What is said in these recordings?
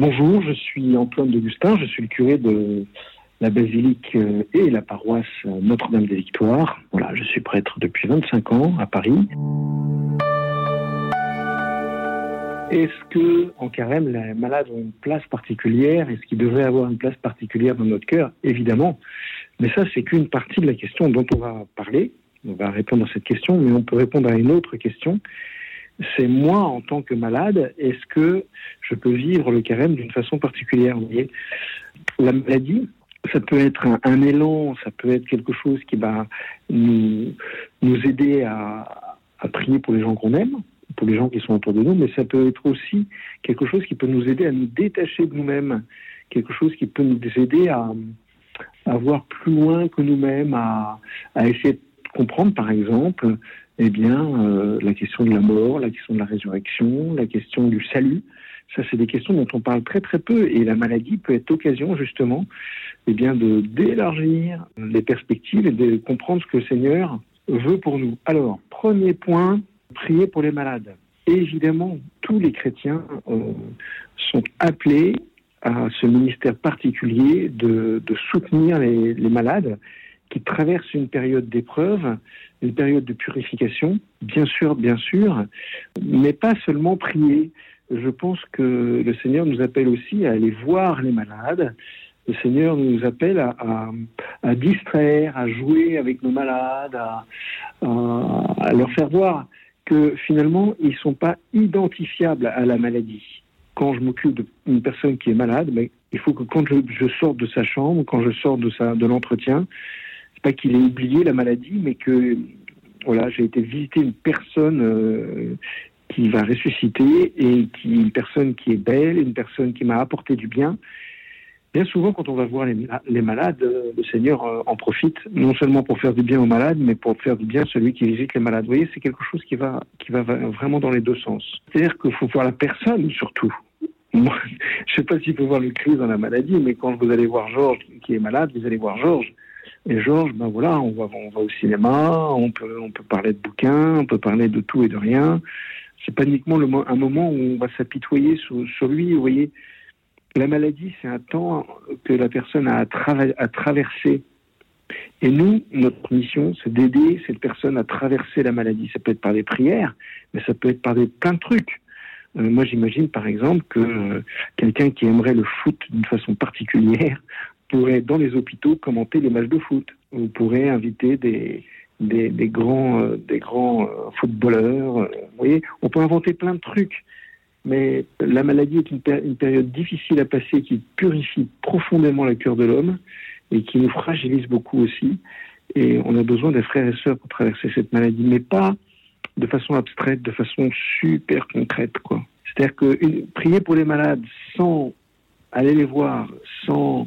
Bonjour, je suis Antoine Degustin, je suis le curé de la basilique euh, et la paroisse Notre-Dame des Victoires. Voilà, je suis prêtre depuis 25 ans à Paris. Est-ce que en carême, les malades ont une place particulière? Est-ce qu'ils devraient avoir une place particulière dans notre cœur? Évidemment. Mais ça, c'est qu'une partie de la question dont on va parler. On va répondre à cette question, mais on peut répondre à une autre question. C'est moi, en tant que malade, est-ce que je peux vivre le carême d'une façon particulière la maladie, ça peut être un, élan, ça peut être quelque chose qui va nous, aider à, prier pour les gens qu'on aime, pour les gens qui sont autour de nous, mais ça peut être aussi quelque chose qui peut nous aider à nous détacher de nous-mêmes, quelque chose qui peut nous aider à, à voir plus loin que nous-mêmes, à, à, essayer de comprendre, par exemple, eh bien, euh, la question de la mort, la question de la résurrection, la question du salut. Ça, c'est des questions dont on parle très très peu, et la maladie peut être l'occasion justement, eh bien, de d'élargir les perspectives et de comprendre ce que le Seigneur veut pour nous. Alors, premier point, prier pour les malades. évidemment, tous les chrétiens euh, sont appelés à ce ministère particulier de, soutenir les, malades qui traversent une période d'épreuve, une période de purification, bien sûr, bien sûr, mais pas seulement prier. Je pense que le Seigneur nous appelle aussi à aller voir les malades. Le Seigneur nous appelle à, distraire, à jouer avec nos malades, à leur faire voir que finalement, ils ne sont pas identifiables à la maladie. Quand je m'occupe d'une personne qui est malade, mais il faut que quand je, sorte de sa chambre, quand je sors de l'entretien, pas qu'il ait oublié la maladie, mais que voilà, j'ai été visiter une personne euh, qui va ressusciter et qui une personne qui est belle, une personne qui m'a apporté du bien Bien souvent, quand on va voir les, malades, euh, le Seigneur euh, en profite, non seulement pour faire du bien aux malades, mais pour faire du bien à celui qui visite les malades. Vous voyez, c'est quelque chose qui va, qui va vraiment dans les deux sens. C'est-à-dire qu'il faut voir la personne surtout. Moi, je ne sais pas s'il faut voir le Christ dans la maladie, mais quand vous allez voir Georges qui est malade, vous allez voir Georges. Et Georges, ben voilà, on va, au cinéma, on peut, parler de bouquins, on peut parler de tout et de rien. C'est pas uniquement un moment où on va s'apitoyer sur, sur lui, vous voyez. La maladie, c'est un temps que la personne a à, traverser. Et nous, notre mission, c'est d'aider cette personne à traverser la maladie. Ça peut être par des prières, mais ça peut être par des, plein de trucs. Euh, moi, j'imagine par exemple que euh, quelqu'un qui aimerait le foot d'une façon particulière pourrait, dans les hôpitaux, commenter les matchs de foot. Ou pourrait inviter des, des, grands, euh, des grands footballeurs. vous voyez, on peut inventer plein de trucs. Mais la maladie est une, période difficile à passer qui purifie profondément le cœur de l'homme et qui nous fragilise beaucoup aussi. Et on a besoin des frères et sœurs pour traverser cette maladie, mais pas de façon abstraite, de façon super concrète. quoi. C'est-à-dire que prier pour les malades sans aller les voir, sans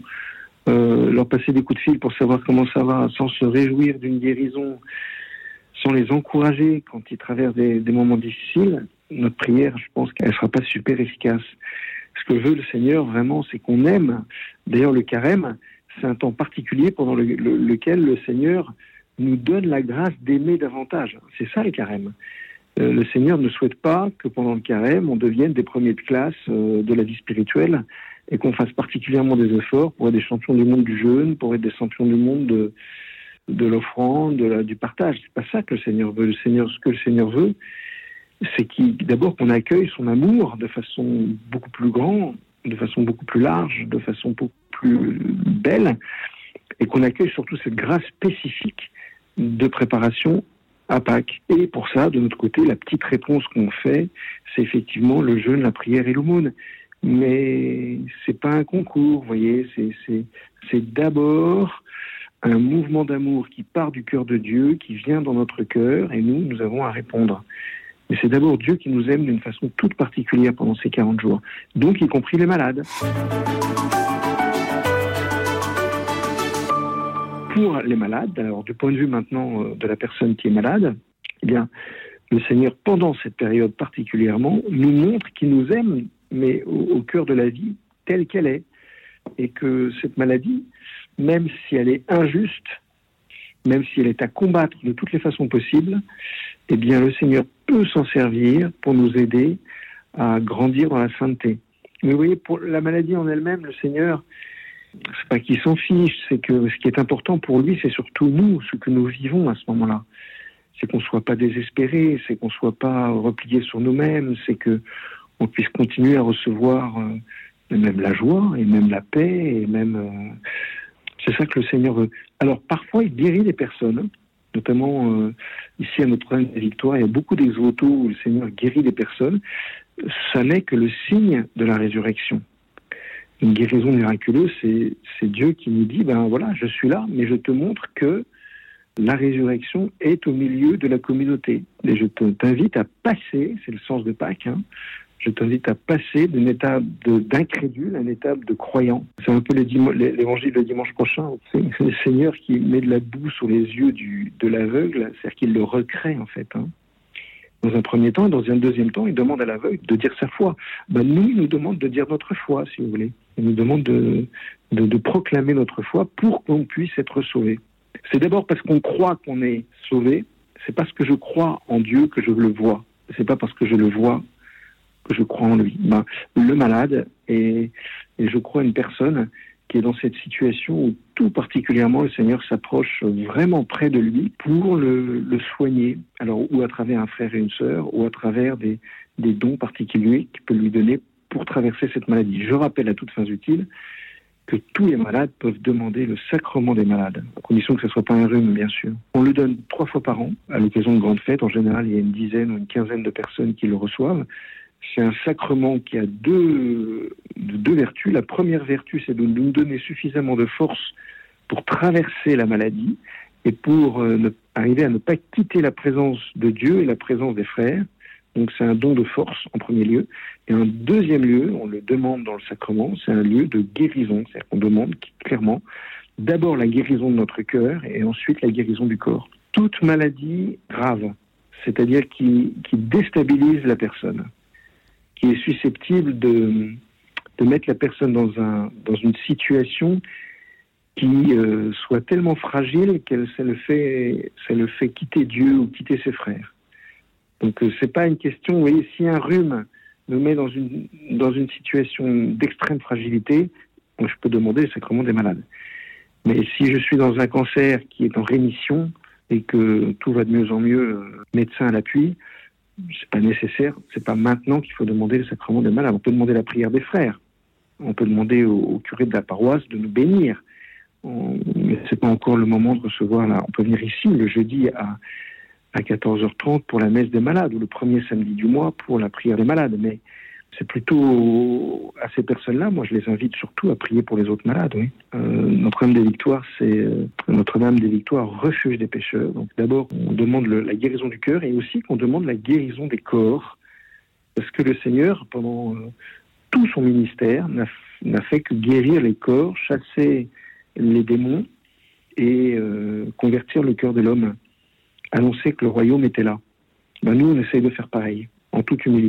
euh, leur passer des coups de fil pour savoir comment ça va, sans se réjouir d'une guérison, sans les encourager quand ils traversent des moments difficiles, notre prière, je pense qu'elle ne sera pas super efficace. Ce que veut le Seigneur vraiment, c'est qu'on aime. D'ailleurs, le carême, c'est un temps particulier pendant lequel le Seigneur nous donne la grâce d'aimer davantage. C'est ça le carême. Euh, le Seigneur ne souhaite pas que pendant le carême, on devienne des premiers de classe euh, de la vie spirituelle et qu'on fasse particulièrement des efforts pour être des champions du monde du jeûne, pour être des champions du monde de, de l'offrande, du partage. C'est pas ça que le Seigneur veut. Ce que le Seigneur veut, c'est d'abord qu'on accueille son amour de façon beaucoup plus grande, de façon beaucoup plus large, de façon beaucoup plus belle, et qu'on accueille surtout cette grâce spécifique de préparation à Pâques. Et pour ça, de notre côté, la petite réponse qu'on fait, c'est effectivement le jeûne, la prière et l'aumône. Mais c'est pas un concours, vous voyez, c'est d'abord un mouvement d'amour qui part du cœur de Dieu, qui vient dans notre cœur, et nous, nous avons à répondre. Mais c'est d'abord Dieu qui nous aime d'une façon toute particulière pendant ces 40 jours, donc y compris les malades. Pour les malades, alors du point de vue maintenant euh, de la personne qui est malade, eh bien, le Seigneur, pendant cette période particulièrement, nous montre qu'il nous aime, mais au, cœur de la vie, telle qu'elle est. Et que cette maladie, même si elle est injuste, même si elle est à combattre de toutes les façons possibles, eh bien, le Seigneur peut s'en servir pour nous aider à grandir dans la sainteté. Mais vous voyez, pour la maladie en elle-même, le Seigneur, c'est pas qu'il s'en fiche, c'est que ce qui est important pour lui, c'est surtout nous, ce que nous vivons à ce moment-là. C'est qu'on soit pas désespéré, c'est qu'on soit pas replié sur nous-mêmes, c'est que on puisse continuer à recevoir euh, même la joie et même la paix et même euh, c'est ça que le Seigneur veut. Alors parfois il guérit les personnes, notamment euh, ici à Notre-Dame des Victoires, il y a beaucoup d'exvotos où le Seigneur guérit les personnes. Ça n'est que le signe de la résurrection. Une guérison miraculeuse, c'est Dieu qui nous dit, ben voilà, je suis là, mais je te montre que la résurrection est au milieu de la communauté. Et je t'invite à passer, c'est le sens de Pâques, hein, je t'invite à passer d'une étape d'incrédule à une étape de croyant. C'est un peu l'évangile le dimanche prochain. C'est le Seigneur qui met de la boue sur les yeux de l'aveugle, c'est-à-dire qu'il le recrée en fait. Hein. Dans un premier temps, et dans un deuxième temps, il demande à l'aveugle de dire sa foi. Ben, nous, il nous demande de dire notre foi, si vous voulez. Il nous demande de, de, de proclamer notre foi pour qu'on puisse être sauvé. C'est d'abord parce qu'on croit qu'on est sauvé. C'est parce que je crois en Dieu que je le vois. C'est pas parce que je le vois que je crois en lui. Ben, le malade et, et je crois une personne qui est dans cette situation où tout particulièrement le Seigneur s'approche vraiment près de lui pour le, le, soigner. Alors ou à travers un frère et une sœur ou à travers des, des dons particuliers qu'il peut lui donner pour traverser cette maladie. Je rappelle à toutes fins utiles que tous les malades peuvent demander le sacrement des malades, à condition que ce ne soit pas un rhume, bien sûr. On le donne trois fois par an, à l'occasion de grandes fêtes. En général, il y a une dizaine ou une quinzaine de personnes qui le reçoivent c'est un sacrement qui a deux, deux vertus. La première vertu, c'est de nous donner suffisamment de force pour traverser la maladie et pour euh, arriver à ne pas quitter la présence de Dieu et la présence des frères. Donc c'est un don de force en premier lieu. Et en deuxième lieu, on le demande dans le sacrement, c'est un lieu de guérison. C'est-à-dire qu'on demande clairement d'abord la guérison de notre cœur et ensuite la guérison du corps. Toute maladie grave, c'est-à-dire qui, qui déstabilise la personne, qui est susceptible de, de mettre la personne dans, un, dans une situation qui euh, soit tellement fragile qu'elle ça le fait ça le fait quitter Dieu ou quitter ses frères. Donc euh, c'est pas une question. Vous voyez, si un rhume me met dans une dans une situation d'extrême fragilité, je peux demander le sacrement des malades. Mais si je suis dans un cancer qui est en rémission et que tout va de mieux en mieux, euh, médecin à l'appui, c'est pas nécessaire, c'est pas maintenant qu'il faut demander le sacrement des malades. On peut demander la prière des frères. On peut demander au, curé de la paroisse de nous bénir. mais c'est pas encore le moment de recevoir là. On peut venir ici le jeudi à, à 14h30 pour la messe des malades ou le premier samedi du mois pour la prière des malades. Mais c'est plutôt à ces personnes-là, moi je les invite surtout à prier pour les autres malades. Oui. Euh, Notre-Dame des Victoires, c'est euh, Notre-Dame des Victoires, refuge des pécheurs. Donc d'abord, on demande la guérison du cœur et aussi qu'on demande la guérison des corps. Parce que le Seigneur, pendant euh, tout son ministère, n'a fait que guérir les corps, chasser les démons et convertir le cœur de l'homme. Annoncer que le royaume était là. Ben, nous, on essaye de faire pareil, en toute humilité.